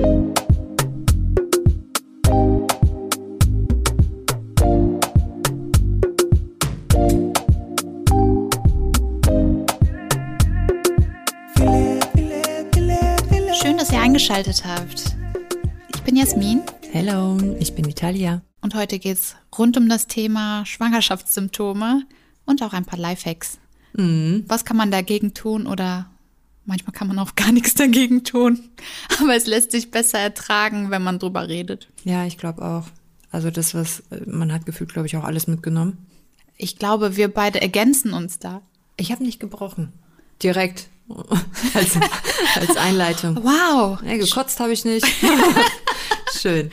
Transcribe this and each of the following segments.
Schön, dass ihr eingeschaltet habt. Ich bin Jasmin Hello, ich bin Italia. und heute geht's rund um das Thema Schwangerschaftssymptome und auch ein paar Lifehacks. Mhm. Was kann man dagegen tun oder manchmal kann man auch gar nichts dagegen tun. Aber es lässt sich besser ertragen, wenn man drüber redet. Ja, ich glaube auch. Also das, was man hat gefühlt, glaube ich, auch alles mitgenommen. Ich glaube, wir beide ergänzen uns da. Ich habe nicht gebrochen. Direkt. als, als Einleitung. Wow, Ja, gekotzt habe ich nicht. Schön.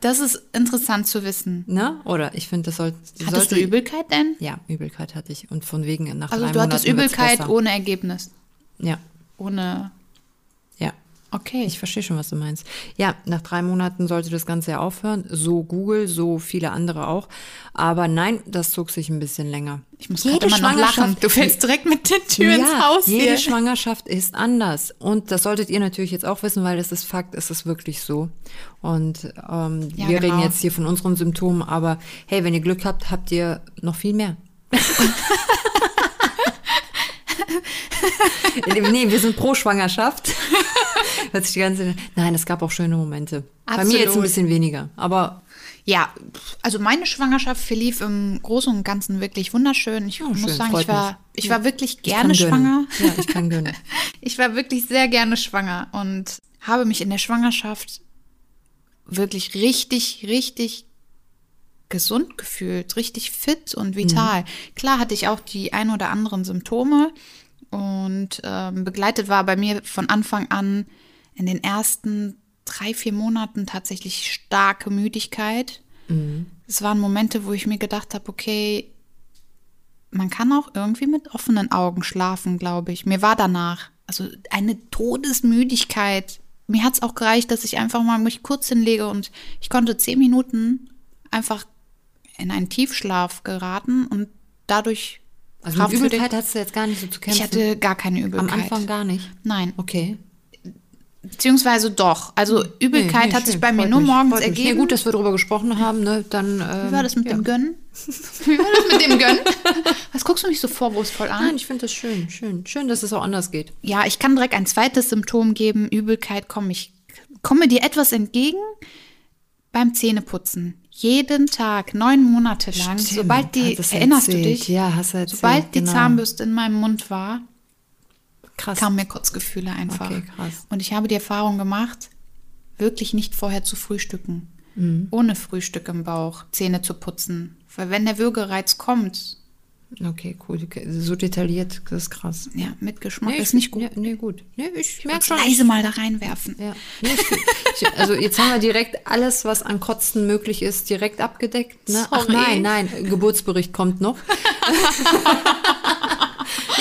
das ist interessant zu wissen. Ne? Oder ich finde, das sollte. Hattest sollte, du Übelkeit denn? Ja, Übelkeit hatte ich. Und von wegen nach Also du hattest Übelkeit ohne Ergebnis. Ja, Ohne. ja. Okay. Ich verstehe schon, was du meinst. Ja, nach drei Monaten sollte das Ganze ja aufhören. So Google, so viele andere auch. Aber nein, das zog sich ein bisschen länger. Ich muss Jede gerade immer noch lachen. Schwangerschaft- Du fällst direkt mit der Tür ins Haus jede hier. Schwangerschaft ist anders. Und das solltet ihr natürlich jetzt auch wissen, weil das ist Fakt, es ist wirklich so. Und ähm, Ja, wir genau. reden jetzt hier von unseren Symptomen, aber hey, wenn ihr Glück habt, habt ihr noch viel mehr. nee, wir sind pro Schwangerschaft. Die ganze Nein, es gab auch schöne Momente. Bei mir jetzt ein Absolut. bisschen weniger, aber Ja, also meine Schwangerschaft verlief im Großen und Ganzen wirklich wunderschön. Ich Oh, muss schön, sagen, ich war, ich war wirklich ich gerne schwanger. Ja, ich kann gönnen. Ich war wirklich sehr gerne schwanger und habe mich in der Schwangerschaft wirklich richtig, richtig gesund gefühlt, richtig fit und vital. Klar hatte ich auch die ein oder anderen Symptome und ähm, begleitet war bei mir von Anfang an in den ersten drei, vier Monaten tatsächlich starke Müdigkeit. Es waren Momente, wo ich mir gedacht habe, okay, man kann auch irgendwie mit offenen Augen schlafen, glaube ich. Mir war danach, also eine Todesmüdigkeit. Mir hat es auch gereicht, dass ich einfach mal mich kurz hinlege und ich konnte zehn Minuten einfach in einen Tiefschlaf geraten und dadurch Also mit Übelkeit hast du jetzt gar nicht so zu kämpfen. ich hatte gar keine Am Übelkeit. Anfang gar nicht. Nein, Okay. beziehungsweise doch. Also Übelkeit Nee, nee, hat sich schön, bei mir freut nur mich, morgens freut mich. ergeben. Nee, gut, dass wir darüber gesprochen haben, ne? Dann, ähm, Wie war das mit ja. dem Gönnen? Wie war das mit dem Gönnen? Was guckst du mich so vorwurfsvoll an? Nein, ich finde das schön, schön. Schön, dass es auch anders geht. Ja, ich kann direkt ein zweites Symptom geben, Übelkeit. Komm, ich komme dir etwas entgegen beim Zähneputzen. Jeden Tag, neun Monate lang, sobald die, du erinnerst du erzählt? dich? Ja, hast du erzählt. Sobald die genau. Zahnbürste in meinem Mund war, Krass. kamen mir Kotzgefühle einfach. Okay, krass. Und ich habe die Erfahrung gemacht, wirklich nicht vorher zu frühstücken. Mhm. Ohne Frühstück im Bauch, Zähne zu putzen. Weil wenn der Würgereiz kommt, Okay, cool. So detailliert, das ist krass. ja, mit Geschmack Nee, ist ich- nicht gut. Nee, nee gut. Nee, ich merke schon. leise mal da reinwerfen. Ja. Nee, ich, ich, also jetzt haben wir direkt alles, was an Kotzen möglich ist, direkt abgedeckt. Ne? Ach nein, nein, Geburtsbericht kommt noch.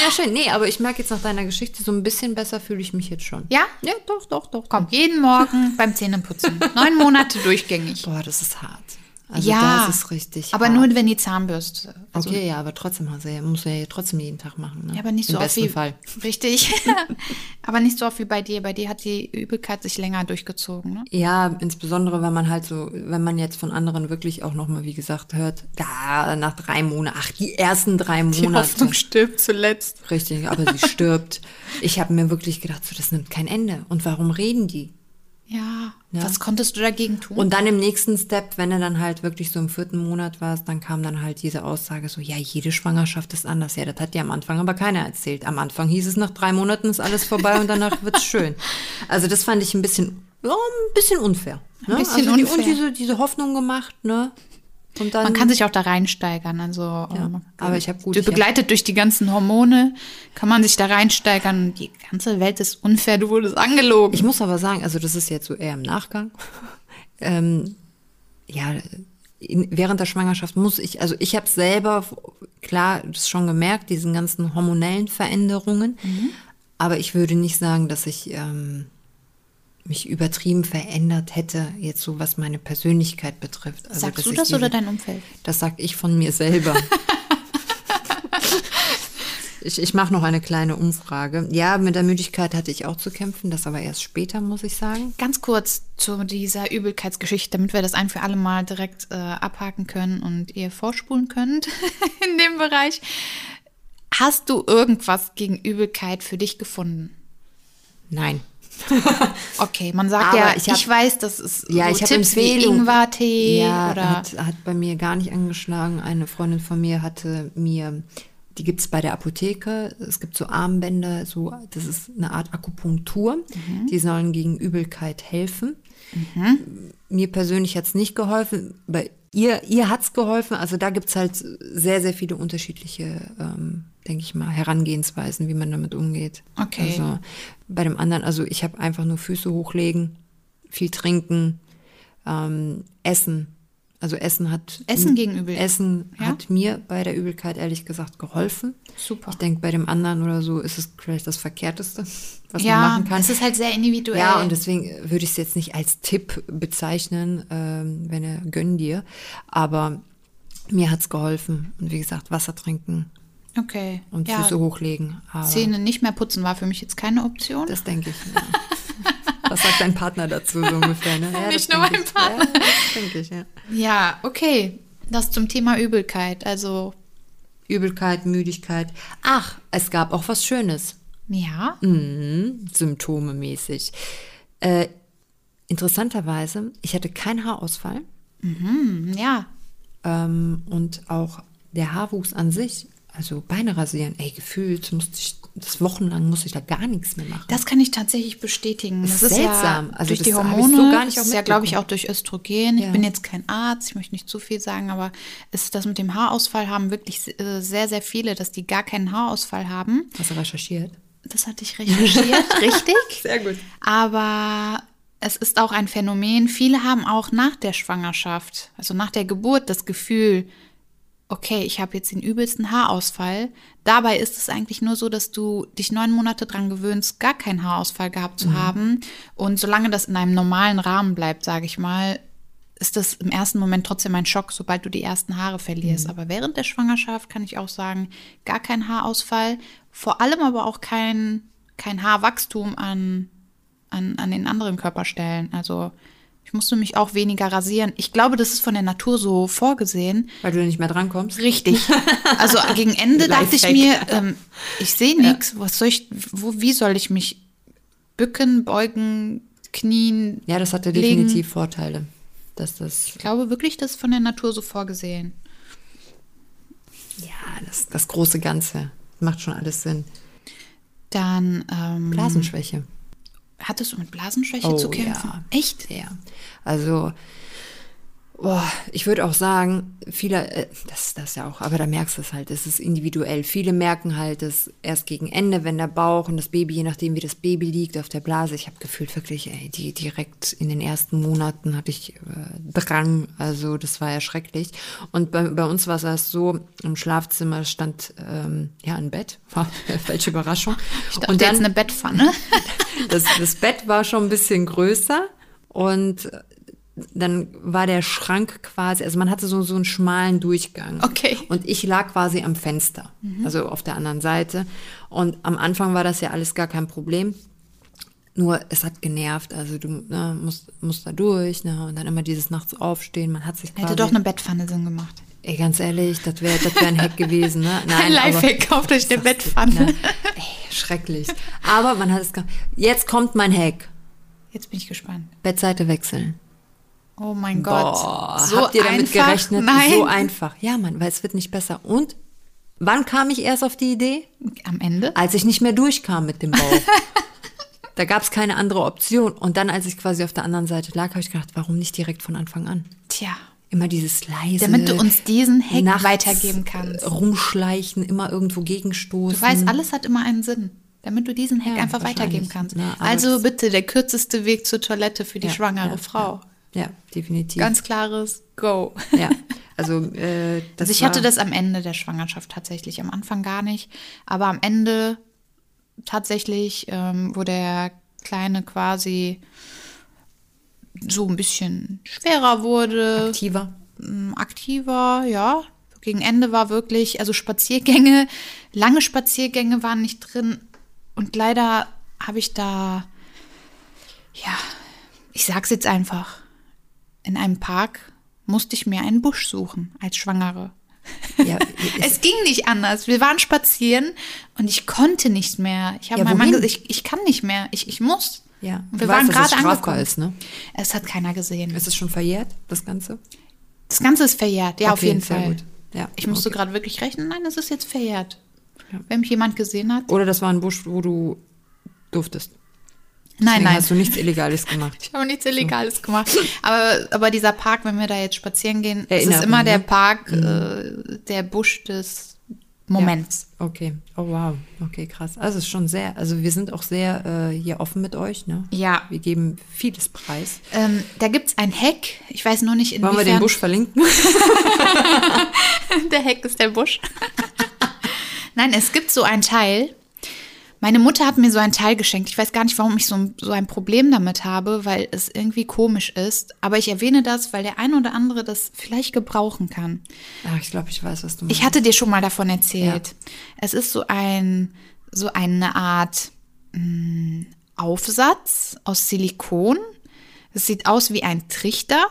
ja, schön. Nee, aber ich merke jetzt nach deiner Geschichte, so ein bisschen besser fühle ich mich jetzt schon. Ja? Ja, doch, doch, doch. Komm, jeden Morgen beim Zähneputzen. Neun Monate durchgängig. Boah, das ist hart. Also ja, das ist richtig aber hart. nur wenn die Zahnbürste. Also, Okay, ja, aber trotzdem hast du ja, musst du ja trotzdem jeden Tag machen. Ne? Ja, aber nicht Im so oft wie. Fall. Richtig. aber nicht so oft wie bei dir. Bei dir hat die Übelkeit sich länger durchgezogen, ne? Ja, insbesondere wenn man halt so, wenn man jetzt von anderen wirklich auch nochmal, wie gesagt, hört, ja, nach drei Monaten, ach, die ersten drei Monate. stirbt zuletzt. Richtig, aber sie stirbt. Ich habe mir wirklich gedacht, so, das nimmt kein Ende. Und warum reden die? Ja. Was konntest du dagegen tun? Und dann im nächsten Step, wenn du dann halt wirklich so im vierten Monat warst, dann kam dann halt diese Aussage so, ja, jede Schwangerschaft ist anders. Ja, das hat dir am Anfang aber keiner erzählt. Am Anfang hieß es, nach drei Monaten ist alles vorbei und danach wird's schön. Also das fand ich ein bisschen, ja, ein bisschen unfair. Ne? Ein bisschen also die, unfair. Und diese, diese Hoffnung gemacht, ne? Dann, Man kann sich auch da reinsteigern. Also, ähm, aber ich hab gut- du ich hab- begleitet durch die ganzen Hormone, kann man sich da reinsteigern. Die ganze Welt ist unfair, du wurdest angelogen. Ich muss aber sagen, also das ist jetzt so eher im Nachgang. ähm, ja, in, während der Schwangerschaft muss ich, also ich habe selber klar das schon gemerkt, diesen ganzen hormonellen Veränderungen, aber ich würde nicht sagen, dass ich ähm, mich übertrieben verändert hätte, jetzt so was meine Persönlichkeit betrifft. Also, Sagst du das oder dein Umfeld? Das sag ich von mir selber. Ich, ich mache noch eine kleine Umfrage. Ja, mit der Müdigkeit hatte ich auch zu kämpfen, das aber erst später, muss ich sagen. Ganz kurz zu dieser Übelkeitsgeschichte, damit wir das ein für alle Mal direkt äh, abhaken können und ihr vorspulen könnt in dem Bereich. Hast du irgendwas gegen Übelkeit für dich gefunden? Nein. Okay, man sagt ja, ich ich, hab- weiß, das ist Ja, so ich habe Tipps wie. Ingwertee ja, oder hat, hat bei mir gar nicht angeschlagen. Eine Freundin von mir hatte mir, die gibt es bei der Apotheke. Es gibt so Armbänder, so, das ist eine Art Akupunktur. Mhm. Die sollen gegen Übelkeit helfen. Mir persönlich hat es nicht geholfen. Bei ihr, ihr hat es geholfen. Also da gibt es halt sehr, sehr viele unterschiedliche, ähm, denke ich mal, Herangehensweisen, wie man damit umgeht. Okay. Also bei dem anderen, also ich habe einfach nur Füße hochlegen, viel trinken, ähm, essen. Also Essen hat Essen gegen Übelkeit, Essen ja? hat mir bei der Übelkeit ehrlich gesagt geholfen. Super. Ich denke, bei dem anderen oder so ist es vielleicht das Verkehrteste, was man ja, machen kann. es ist halt sehr individuell. Ja, und deswegen würde ich es jetzt nicht als Tipp bezeichnen, ähm, wenn er gönn dir. Aber mir hat's geholfen. Und wie gesagt, Wasser trinken okay. und ja, Füße hochlegen. Aber Zähne nicht mehr putzen war für mich jetzt keine Option. das denke ich. Ja. Was sagt dein Partner dazu so ungefähr? Ne? Ja, Nicht nur mein ich. Partner. Ja, das denke ich, ja. Ja, okay. Das zum Thema Übelkeit. Also, Übelkeit, Müdigkeit. Ach, es gab auch was Schönes. ja. Mhm, Symptome mäßig. Äh, interessanterweise, ich hatte keinen Haarausfall. Hm, ja. Ähm, und auch der Haarwuchs an sich, also Beine rasieren, ey, gefühlt musste ich, das wochenlang musste ich da gar nichts mehr machen. Das kann ich tatsächlich bestätigen. Das, ist ist seltsam. Ja Also durch das die ich Hormone. so gar nicht auch ist ja, glaube ich, auch durch Östrogen. Ich Ja. bin jetzt kein Arzt, ich möchte nicht zu viel sagen, aber ist das mit dem Haarausfall haben wirklich äh, sehr, sehr viele, dass die gar keinen Haarausfall haben. Hast du recherchiert? Das hatte ich recherchiert, richtig? Sehr gut. Aber es ist auch ein Phänomen. Viele haben auch nach der Schwangerschaft, also nach der Geburt, das Gefühl, okay, ich habe jetzt den übelsten Haarausfall. Dabei ist es eigentlich nur so, dass du dich neun Monate dran gewöhnst, gar keinen Haarausfall gehabt zu haben. Und solange das in einem normalen Rahmen bleibt, sage ich mal, ist das im ersten Moment trotzdem ein Schock, sobald du die ersten Haare verlierst. Aber während der Schwangerschaft kann ich auch sagen, gar kein Haarausfall, vor allem aber auch kein, kein Haarwachstum an, an, an den anderen Körperstellen. Also ich musste mich auch weniger rasieren. Ich glaube, das ist von der Natur so vorgesehen. Weil du nicht mehr drankommst? Richtig. Also gegen Ende dachte ich mir, ähm, ich sehe nichts. Was soll ich, wo, wie soll ich mich bücken, beugen, knien? Ja, das hatte legen? definitiv Vorteile. Dass das, Ich glaube wirklich, das ist von der Natur so vorgesehen. ja, das, das große Ganze macht schon alles Sinn. Dann ähm, Blasenschwäche. Hattest du mit Blasenschwäche Oh, zu kämpfen? ja. Echt? Ja, also boah, ich würde auch sagen, viele, äh, das das ja auch, aber da merkst du es halt, es ist individuell. Viele merken halt es erst gegen Ende, wenn der Bauch und das Baby, je nachdem wie das Baby liegt auf der Blase. Ich habe gefühlt wirklich, ey, die direkt in den ersten Monaten hatte ich äh, Drang, also das war ja schrecklich. Und bei, bei uns war es erst so, im Schlafzimmer stand ähm, ja ein Bett, welche Überraschung. Ich dachte jetzt eine Bettpfanne. Das, das Bett war schon ein bisschen größer und dann war der Schrank quasi, also man hatte so, so einen schmalen Durchgang. Okay. Und ich lag quasi am Fenster, also auf der anderen Seite. Und am Anfang war das ja alles gar kein Problem. Nur es hat genervt, also du ne, musst, musst da durch, ne, und dann immer dieses nachts aufstehen, man hat sich quasi, Hätte doch eine Bettpfanne Sinn gemacht. ey, ganz ehrlich, das wäre das wär ein Hack gewesen, ne? Ein aber- Lifehack, kauft euch eine Bettpfanne. Ne? Ey, schrecklich. Aber man hat es Jetzt kommt mein Hack. Jetzt bin ich gespannt. Bettseite wechseln. Oh mein Gott. Boah, so habt ihr damit einfach? gerechnet? Nein. So einfach. Ja, Mann, weil es wird nicht besser. Und wann kam ich erst auf die Idee? Am Ende? Als ich nicht mehr durchkam mit dem Bauch. da gab es keine andere Option. Und dann, als ich quasi auf der anderen Seite lag, habe ich gedacht, warum nicht direkt von Anfang an? Tja. Immer dieses leise. Damit du uns diesen Hack weitergeben kannst. Rumschleichen, immer irgendwo gegenstoßen. Du weißt, alles hat immer einen Sinn. Damit du diesen Hack Ja, einfach weitergeben kannst. Na, also bitte der kürzeste Weg zur Toilette für die Ja, schwangere ja, Frau. Ja, definitiv. Ganz klares Go. ja. Also, äh, das Also ich hatte das am Ende der Schwangerschaft tatsächlich, am Anfang gar nicht. Aber am Ende tatsächlich, ähm, wo der Kleine quasi so ein bisschen schwerer wurde, aktiver. ähm, aktiver, ja, Gegen Ende war wirklich, also Spaziergänge, lange Spaziergänge waren nicht drin. Und leider habe ich da, ja, ich sag's jetzt einfach, in einem Park musste ich mir einen Busch suchen als Schwangere. Ja, Es ging nicht anders. Wir waren spazieren und ich konnte nicht mehr. Ich habe Ja, meinem Mann gesagt, ich, ich kann nicht mehr. Ich, ich muss. Ja. Und wir Du waren weißt, gerade angekommen. ist, ne? Es hat keiner gesehen. Ist es schon verjährt, das Ganze? Das Ganze ist verjährt, ja, auf Okay, jeden sehr Fall. gut. Ja, Ich musste okay. gerade wirklich rechnen. Nein, es ist jetzt verjährt. Wenn mich jemand gesehen hat. Oder das war ein Busch, wo du durftest. Nein, Deswegen nein. hast du nichts Illegales gemacht. Ich habe nichts Illegales gemacht. Aber, aber dieser Park, wenn wir da jetzt spazieren gehen, es ist Erinnerung, immer der ne? Park, äh, der Busch des Moments. Okay. Oh wow. Okay, krass. Also es ist schon sehr, also wir sind auch sehr äh, hier offen mit euch, ne? Ja. Wir geben vieles preis. Ähm, da gibt es ein Heck. Ich weiß nur nicht, inwiefern. Wollen wir den Busch verlinken? der Heck ist der Busch. Nein, es gibt so ein Teil. Meine Mutter hat mir so ein Teil geschenkt. Ich weiß gar nicht, warum ich so ein, so ein Problem damit habe, weil es irgendwie komisch ist. Aber ich erwähne das, weil der ein oder andere das vielleicht gebrauchen kann. Ach, ich glaube, ich weiß, was du meinst. Ich hatte dir schon mal davon erzählt. Es ist so ein, so eine Art mh, Aufsatz aus Silikon. Es sieht aus wie ein Trichter.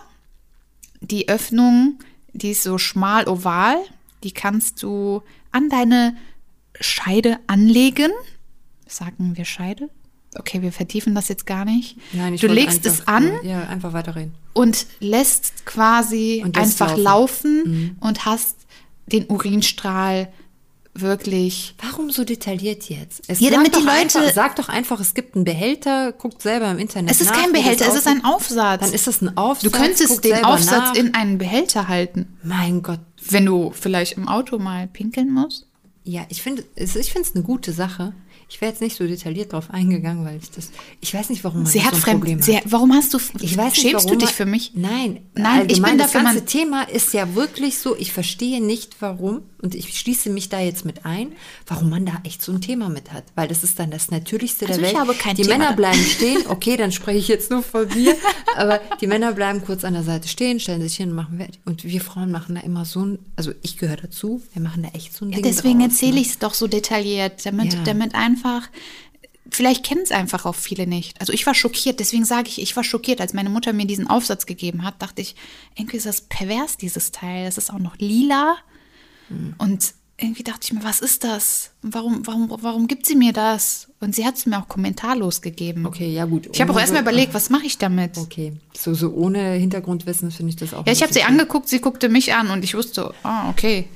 Die Öffnung, die ist so schmal oval. Die kannst du an deine Scheide anlegen. Sagen wir Scheide? Okay, wir vertiefen das jetzt gar nicht. Nein, ich du legst einfach, es an Ja, einfach weiterreden. und lässt quasi Und lässt einfach laufen. Mhm. laufen, und hast den Urinstrahl wirklich. Warum so detailliert jetzt? Es Ja, damit die Leute- Einfach, sag doch einfach, es gibt einen Behälter, guckt selber im Internet. Es ist nach, kein Behälter, es ist ein Aufsatz. Dann ist das ein Aufsatz. du könntest den Aufsatz nach. in einen Behälter halten, Mein Gott. wenn du vielleicht im Auto mal pinkeln musst. Ja, ich finde es ich finde es eine gute Sache. Ich wäre jetzt nicht so detailliert drauf eingegangen, weil ich das. Ich weiß nicht, warum man Sie das hat so fremd. Problem Sie, hat. warum hast du? Ich weiß nicht, schämst warum du dich für mich? Nein, Nein, ich bin das dafür, ganze man- Thema ist ja wirklich so, ich verstehe nicht, warum, und ich schließe mich da jetzt mit ein, warum man da echt so ein Thema mit hat. Weil das ist dann das Natürlichste Also der ich Welt. habe kein die Thema Männer bleiben stehen, okay, dann spreche ich jetzt nur von mir, aber die Männer bleiben kurz an der Seite stehen, stellen sich hin und machen Wert. Und wir Frauen machen da immer so ein, also ich gehöre dazu, wir machen da echt so ein Ja, Ding deswegen draus, erzähle ne? ich es doch so detailliert, damit, Ja. damit einfach. Vielleicht kennen es einfach auch viele nicht. Also ich war schockiert, deswegen sage ich, ich war schockiert, als meine Mutter mir diesen Aufsatz gegeben hat, dachte ich, irgendwie ist das pervers, dieses Teil. Das ist auch noch lila. Hm. Und irgendwie dachte ich mir, was ist das? Warum, warum, warum gibt sie mir das? Und sie hat es mir auch kommentarlos gegeben. Okay, ja gut. Ich habe auch erstmal überlegt, was mache ich damit? Okay, so, so ohne Hintergrundwissen finde ich das auch Ja, ich habe sie angeguckt, sie guckte mich an und ich wusste, ah, okay,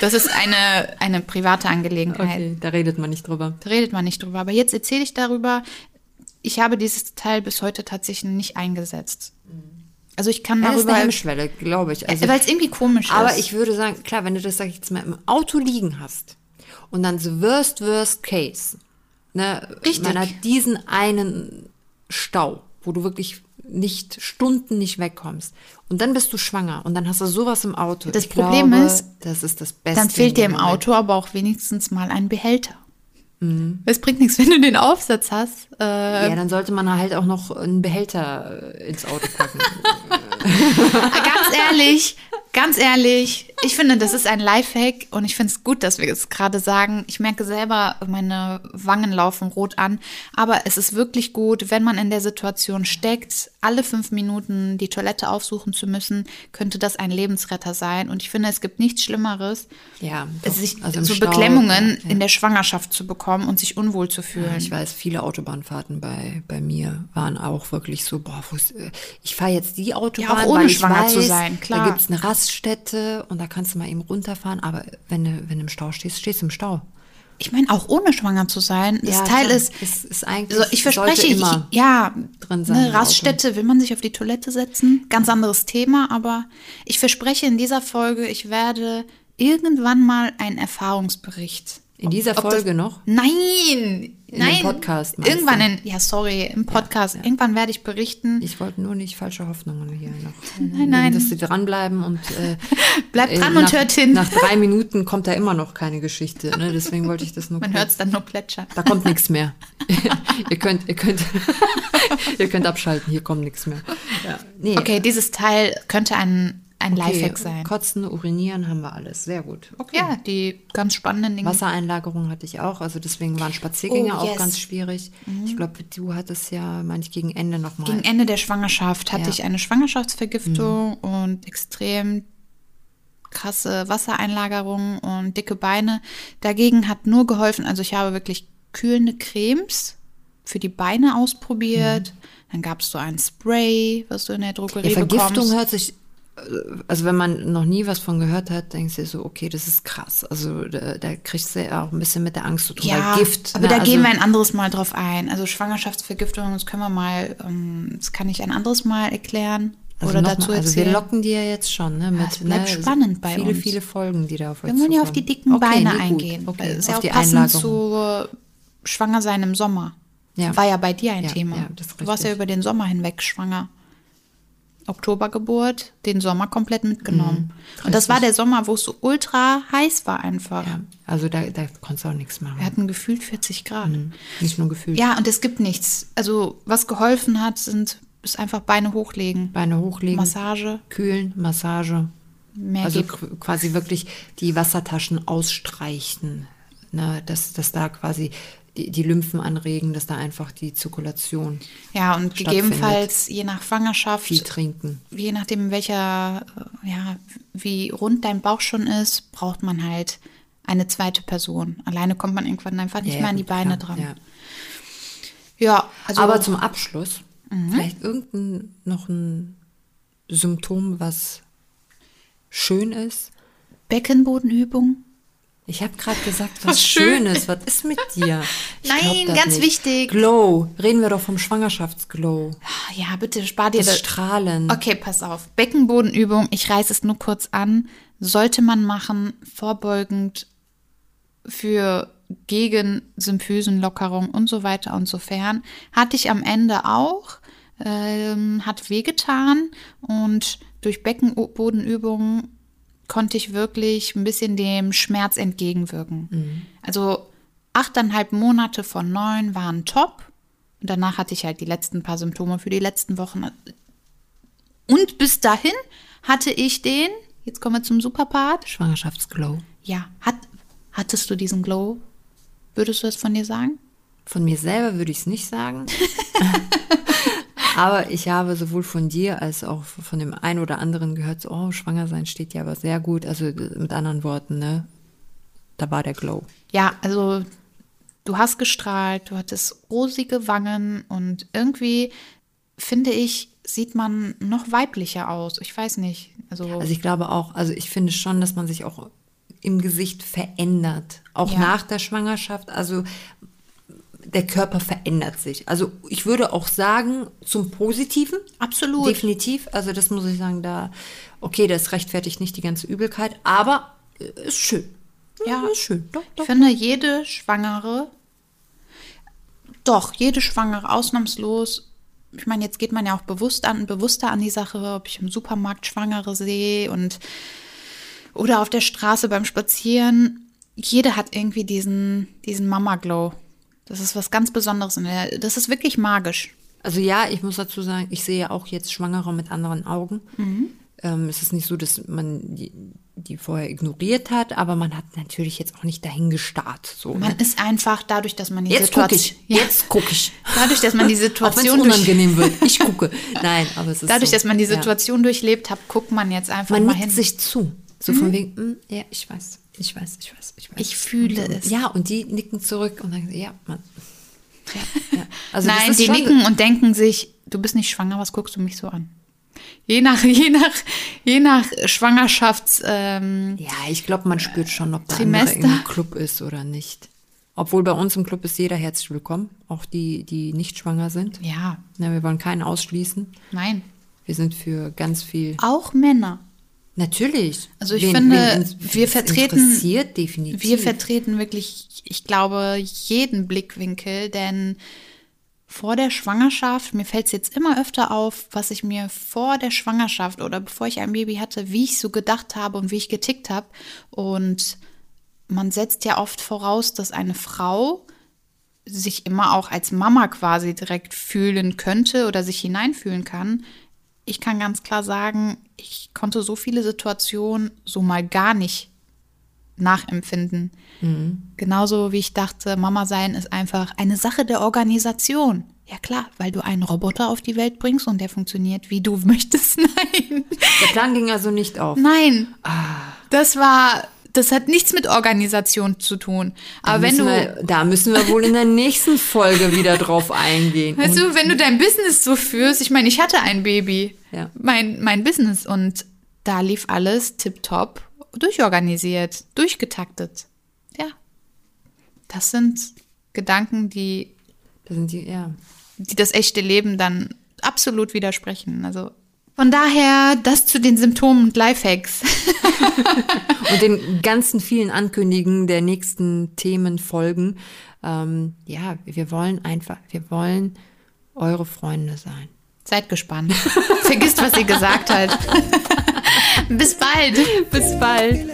das ist eine, eine private Angelegenheit. Okay, da redet man nicht drüber. Da redet man nicht drüber. Aber jetzt erzähle ich darüber. Ich habe dieses Teil bis heute tatsächlich nicht eingesetzt. Also ich kann Ja, das ist eine darüber, Hemmschwelle, glaube ich. Also, weil es irgendwie komisch aber ist. ich würde sagen, klar, wenn du das, sag ich jetzt mal, im Auto liegen hast und dann the worst, worst case, ne, Richtig. man hat diesen einen Stau, wo du wirklich nicht Stunden nicht wegkommst und dann bist du schwanger und dann hast du sowas im Auto. Das ich Problem glaube, ist, das ist das Beste. dann fehlt dir im. Auto aber auch wenigstens mal ein Behälter. Mhm. Es bringt nichts, wenn du den Aufsatz hast. Äh, Ja, dann sollte man halt auch noch einen Behälter äh, ins Auto packen. ganz ehrlich, ganz ehrlich, ich finde, das ist ein Lifehack und ich finde es gut, dass wir es gerade sagen. Ich merke selber, meine Wangen laufen rot an, aber es ist wirklich gut, wenn man in der Situation steckt, alle fünf Minuten die Toilette aufsuchen zu müssen, könnte das ein Lebensretter sein. Und ich finde, es gibt nichts Schlimmeres, ja, doch, sich also so Stau, Beklemmungen ja, ja. in der Schwangerschaft zu bekommen und sich unwohl zu fühlen. Ich weiß, viele Autobahnfahrten bei, bei mir waren auch wirklich so, boah, äh, ich fahre jetzt die Autobahn, Ja, auch ohne weil ich schwanger weiß, zu sein, klar. da gibt's eine Raststätte und da kannst du mal eben runterfahren, aber wenn du, wenn du im Stau stehst, stehst du im Stau. Ich meine, auch ohne schwanger zu sein, das Teil klar. ist, ist, ist eigentlich, Also ich verspreche, ich, ja, drin sein im eine. Raststätte, will man sich auf die Toilette setzen? Ganz anderes Thema, aber ich verspreche in dieser Folge, ich werde irgendwann mal einen Erfahrungsbericht. In dieser Ob das- Folge noch? Nein, In nein. dem Podcast, Irgendwann in, ja, sorry, im Podcast. Irgendwann werde ich berichten. Ich wollte nur nicht falsche Hoffnungen hier noch. Nein, nein. Dass sie dranbleiben und äh, Bleibt äh, dran nach, und hört hin. Nach drei Minuten kommt da immer noch keine Geschichte. Ne? Deswegen wollte ich das nur Man hört es dann nur plätschern. Da kommt nichts mehr. ihr könnt, ihr könnt, ihr könnt abschalten. Hier kommt nichts mehr. Ja. Nee. Okay, dieses Teil könnte ein, ein Lifehack sein. Kotzen, urinieren haben wir alles. Sehr gut. Okay. Ja, die ganz spannenden Dinge. Wassereinlagerung hatte ich auch, also deswegen waren Spaziergänge Oh, auch yes. ganz schwierig. Ich glaube, du hattest ja, meine ich, gegen Ende nochmal. Gegen Ende der Schwangerschaft hatte Ja. ich eine Schwangerschaftsvergiftung und extrem krasse Wassereinlagerungen und dicke Beine. Dagegen hat nur geholfen, also ich habe wirklich kühlende Cremes für die Beine ausprobiert. Dann gab es so ein Spray, was du in der Drogerie Ja, Vergiftung bekommst. hört sich, also wenn man noch nie was von gehört hat, denkst du so, okay, das ist krass. Also da, da kriegst du ja auch ein bisschen mit der Angst zu tun. Ja, Gift. aber ne, da also, gehen wir ein anderes Mal drauf ein. Also Schwangerschaftsvergiftung, das können wir mal, ähm, das kann ich ein anderes Mal erklären also oder dazu mal, Also erzählen. wir locken die ja jetzt schon, ne? Mit, es bleibt ne, spannend bei viele, uns. viele Folgen, die da auf euch Wir wollen ja auf die dicken Okay, Beine nee, eingehen. Okay, Das ist ja auf auch die passend zu Schwanger sein im Sommer. Ja. War ja bei dir ein Ja, Thema. ja, du warst ja über den Sommer hinweg schwanger. Oktobergeburt, den Sommer komplett mitgenommen. Und das war der Sommer, wo es so ultra heiß war einfach. Ja, also da, da konntest du auch nichts machen. Wir hatten gefühlt 40 Grad. Nicht nur gefühlt. Ja, und es gibt nichts. Also, was geholfen hat, sind ist einfach Beine hochlegen. Beine hochlegen, Massage, kühlen, Massage. mehr Also geht. quasi wirklich die Wassertaschen ausstreichen. Ne, dass, dass da quasi die, die Lymphen anregen, dass da einfach die Zirkulation Ja, und gegebenenfalls je nach Schwangerschaft, viel trinken. je nachdem, welcher, äh, ja, wie rund dein Bauch schon ist, braucht man halt eine zweite Person. Alleine kommt man irgendwann einfach nicht Ja, mehr an die Beine klar, dran. Ja. Ja, also Aber zum Abschluss, vielleicht irgendein noch ein Symptom, was schön ist. Beckenbodenübung. Ich habe gerade gesagt, was, Was schön. Schönes. Was ist mit dir? Ich Nein, ganz wichtig. Glow. Reden wir doch vom Schwangerschaftsglow. Ah, Ja, bitte spar dir Das das. Strahlen. Okay, pass auf. Beckenbodenübung, ich reiße es nur kurz an, sollte man machen, vorbeugend für gegen Symphysenlockerung und so weiter und so fern. Hatte ich am Ende auch, ähm, hat wehgetan und durch Beckenbodenübungen konnte ich wirklich ein bisschen dem Schmerz entgegenwirken. Also achteinhalb Monate von neun waren top. Und danach hatte ich halt die letzten paar Symptome für die letzten Wochen. Und bis dahin hatte ich den, jetzt kommen wir zum Superpart. Schwangerschaftsglow. Ja, hat, hattest du diesen Glow? Würdest du das von dir sagen? Von mir selber würde ich es nicht sagen. aber ich habe sowohl von dir als auch von dem einen oder anderen gehört, so, oh, schwanger sein steht ja aber sehr gut. Also mit anderen Worten, ne? Da war der Glow. Ja, also du hast gestrahlt, du hattest rosige Wangen und irgendwie, finde ich, sieht man noch weiblicher aus. Ich weiß nicht. Also, Also ich glaube auch, also ich finde schon, dass man sich auch im Gesicht verändert. Auch Ja. nach der Schwangerschaft. Also der Körper verändert sich. Also ich würde auch sagen, zum Positiven. absolut. Definitiv. Also das muss ich sagen, da, okay, das rechtfertigt nicht die ganze Übelkeit, aber äh, ist schön. Ja. ist schön. Doch, Ich doch. finde, jede Schwangere, doch, jede Schwangere ausnahmslos, ich meine, jetzt geht man ja auch bewusst an, bewusster an die Sache, ob ich im Supermarkt Schwangere sehe und oder auf der Straße beim Spazieren. Jede hat irgendwie diesen, diesen Mama-Glow. Das ist was ganz Besonderes. Das ist wirklich magisch. Also ja, ich muss dazu sagen, ich sehe auch jetzt Schwangere mit anderen Augen. Mhm. Ähm, es ist nicht so, dass man die, die vorher ignoriert hat, aber man hat natürlich jetzt auch nicht dahin gestarrt. So, ne? Man ist einfach dadurch, dass man die Jetzt Situation, ich. Jetzt gucke ich. dadurch, dass man die Auch Situation durch, unangenehm wird. Ich gucke. Nein, aber es ist dadurch, so. dass man die Ja. Situation durchlebt hat, guckt man jetzt einfach Man mal hin. Mhm. sich zu. So von wegen, "Mm, ja, ich weiß, ich weiß, ich weiß, ich weiß. Ich fühle und, es. Ja, und die nicken zurück und sagen, ja, man. Ja, ja. Also Nein, die nicken und denken sich, du bist nicht schwanger, was guckst du mich so an? Je nach, je nach, je nach Schwangerschafts, ähm, Ja, ich glaube, man spürt schon, ob der Trimester. andere im Club ist oder nicht. Obwohl bei uns im Club ist jeder herzlich willkommen, auch die, die nicht schwanger sind. ja, Ja, wir wollen keinen ausschließen. nein. Wir sind für ganz viel. Auch Männer. Natürlich. Also ich finde, ins- wir vertreten- definitiv. Wir vertreten wirklich, ich glaube, jeden Blickwinkel, denn vor der Schwangerschaft, mir fällt es jetzt immer öfter auf, was ich mir vor der Schwangerschaft oder bevor ich ein Baby hatte, wie ich so gedacht habe und wie ich getickt habe. Und man setzt ja oft voraus, dass eine Frau sich immer auch als Mama quasi direkt fühlen könnte oder sich hineinfühlen kann. Ich kann ganz klar sagen, ich konnte so viele Situationen so mal gar nicht nachempfinden. Mhm. Genauso wie ich dachte, Mama sein ist einfach eine Sache der Organisation. Ja klar, weil du einen Roboter auf die Welt bringst und der funktioniert, wie du möchtest. Nein. Der Plan ging also nicht auf. Nein. Ah. Das war, das hat nichts mit Organisation zu tun. Aber wenn du. Wir, da müssen wir wohl in der nächsten Folge wieder drauf eingehen. Weißt du, wenn du dein Business so führst, ich meine, ich hatte ein Baby. Ja. Mein, mein Business und da lief alles tipptopp durchorganisiert, durchgetaktet. Ja. Das sind Gedanken, die das sind die, ja. Die das echte Leben dann absolut widersprechen. Also von daher das zu den Symptomen und Lifehacks. und den ganzen vielen Ankündigungen der nächsten Themenfolgen. Ähm, ja, wir wollen einfach, wir wollen eure Freunde sein. Seid gespannt. Vergisst, was sie gesagt hat. Bis bald. Bis bald.